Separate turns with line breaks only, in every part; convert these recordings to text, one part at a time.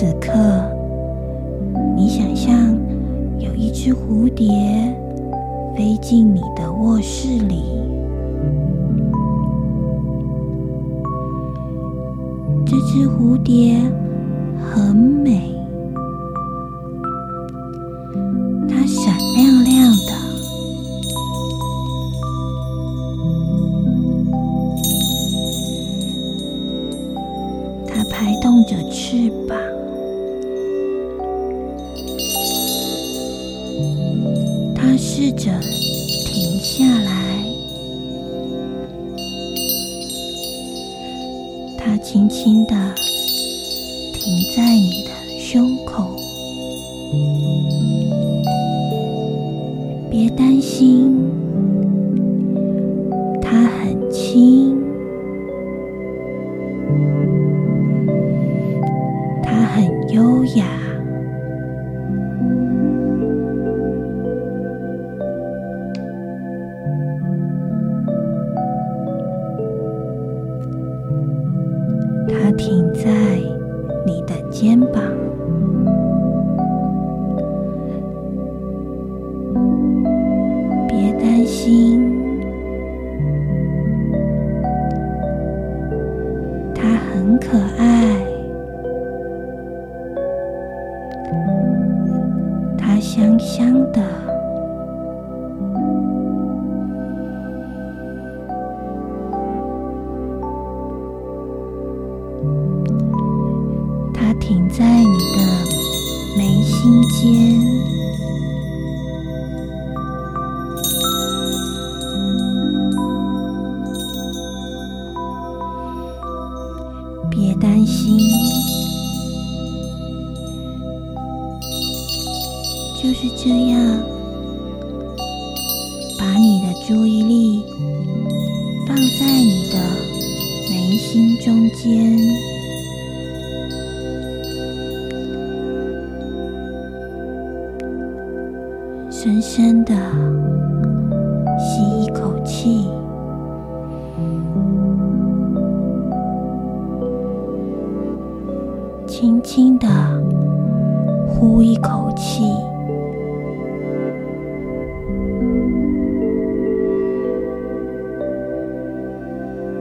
此刻，你想象有一只蝴蝶飞进你的卧室里。这只蝴蝶试着停下来，它轻轻地停在你它停在你的眉心间，深深的吸一口气，轻轻的呼一口气。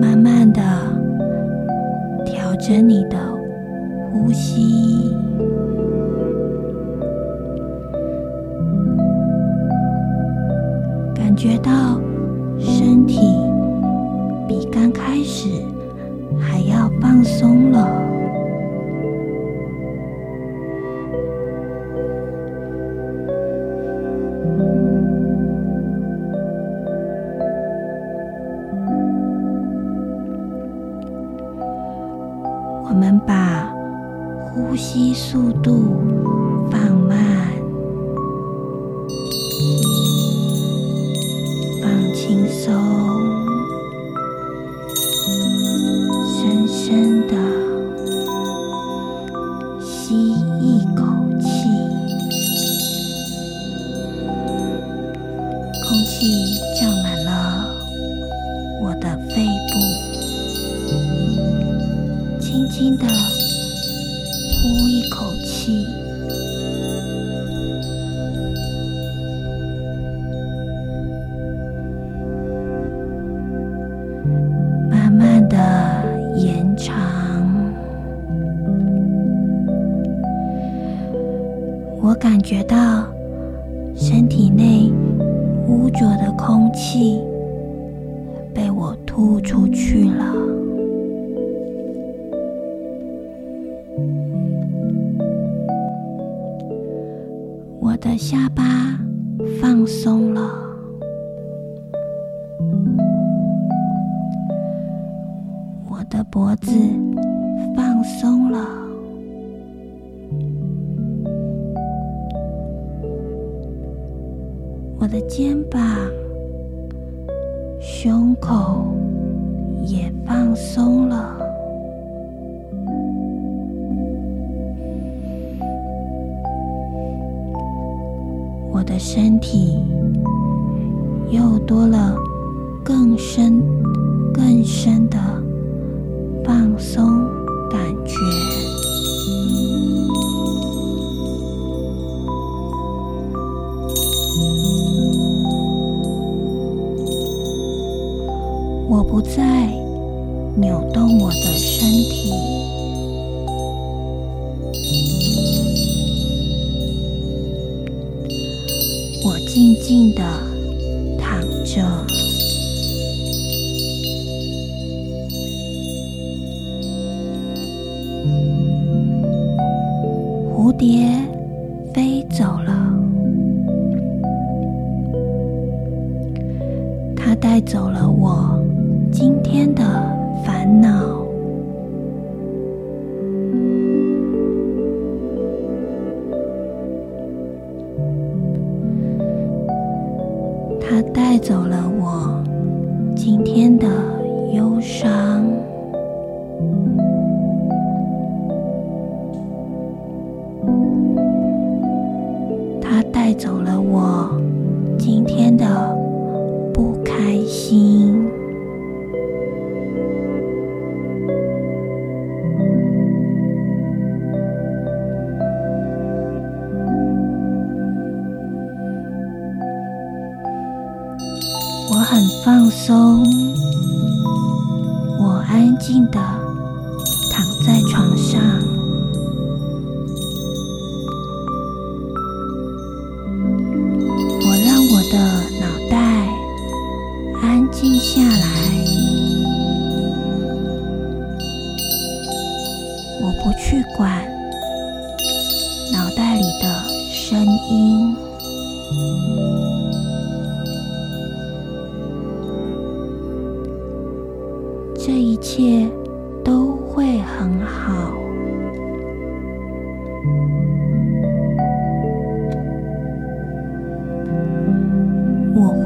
慢慢的调整你的吸一口气，空气浊的空气被我吐出去了。我的下巴放松了，我的脖子放松了，我的肩膀、胸口也放松了。我的身体又多了更深、更深的放松感觉。静静的躺着，了我今天的忧伤，它带走了我今天的不开心。松，我安静的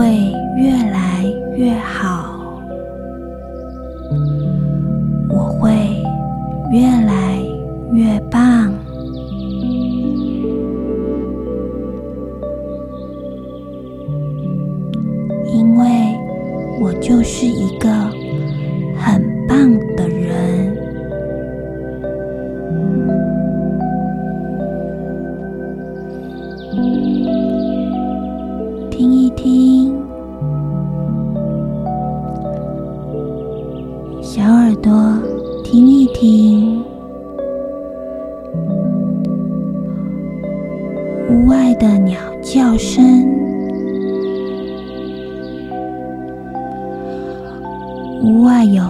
会越来越好。我会越来小耳朵。听一听，屋外的鸟叫声，屋外有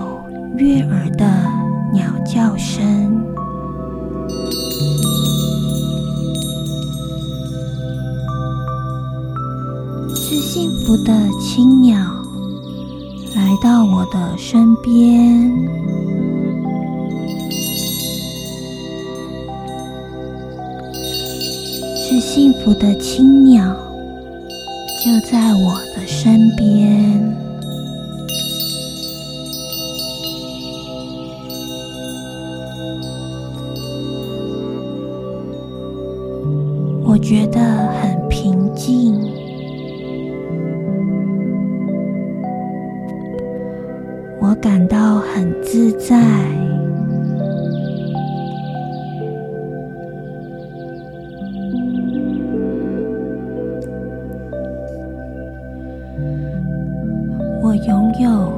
悦耳的鸟叫声，是幸福的青鸟，就在我的身边。我觉得很拥有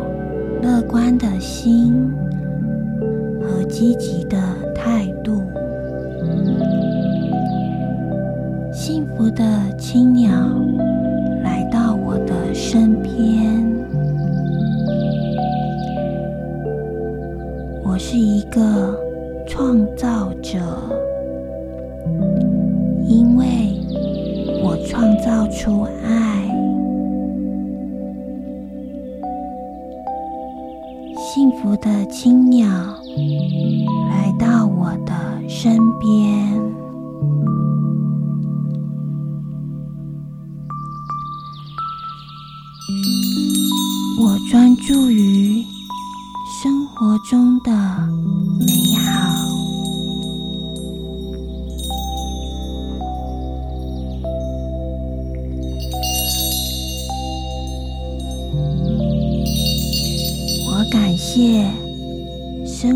乐观的心和积极的态度。幸福的青鸟来到我的身边。我是一个创造者，因为我创造出青鸟来到我的身边，我专注于生活中的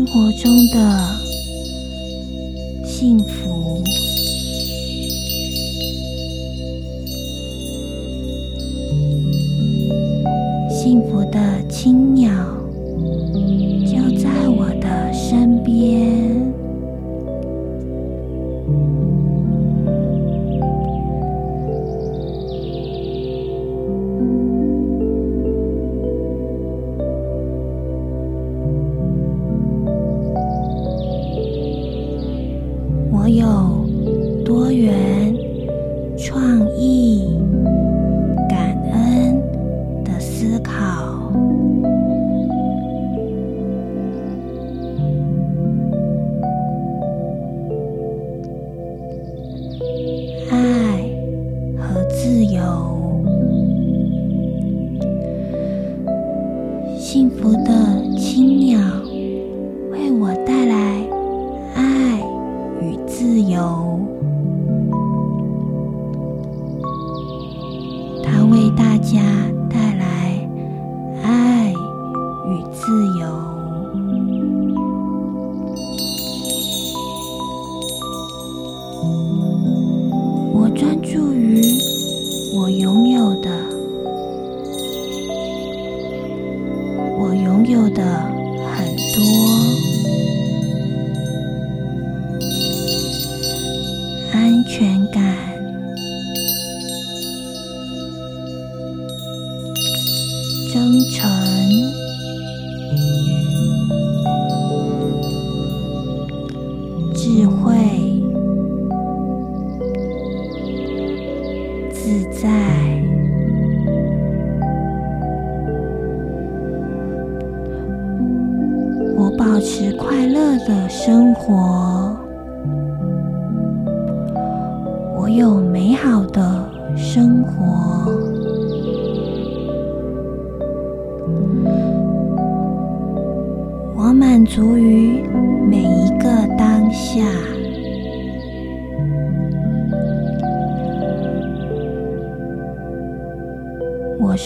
活中的思考，自在。我保持快乐的生活。我有美好的生活，我满足于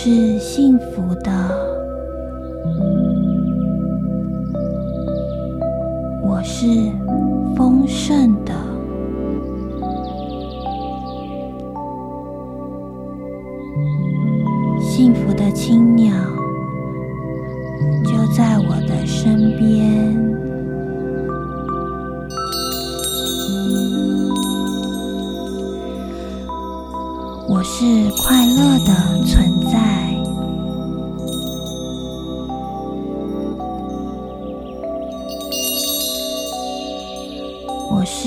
是幸福的，我是丰盛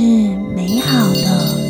是美好的。